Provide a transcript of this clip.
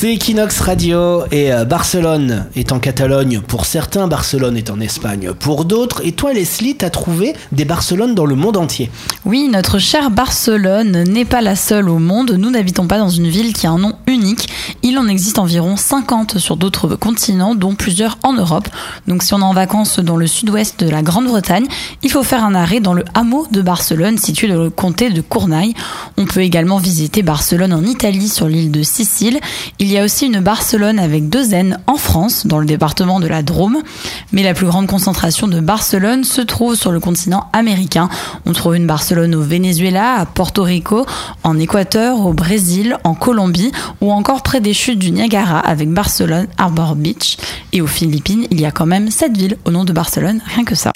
C'est Equinox Radio et euh, Barcelone est en Catalogne. Pour certains, Barcelone est en Espagne. Pour d'autres, et toi Leslie, t'as trouvé des Barcelones dans le monde entier. Oui, notre chère Barcelone n'est pas la seule au monde. Nous n'habitons pas dans une ville qui a un nom Il en existe environ 50 sur d'autres continents, dont plusieurs en Europe. Donc si on est en vacances dans le sud-ouest de la Grande-Bretagne, il faut faire un arrêt dans le hameau de Barcelone, situé dans le comté de Cournaille. On peut également visiter Barcelone en Italie, sur l'île de Sicile. Il y a aussi une Barcelone avec deux N en France, dans le département de la Drôme. Mais la plus grande concentration de Barcelone se trouve sur le continent américain. On trouve une Barcelone au Venezuela, à Porto Rico, en Équateur, au Brésil, en Colombie ou encore près des chutes du Niagara avec Barcelone Harbor Beach. Et aux Philippines, il y a quand même sept villes au nom de Barcelone, rien que ça.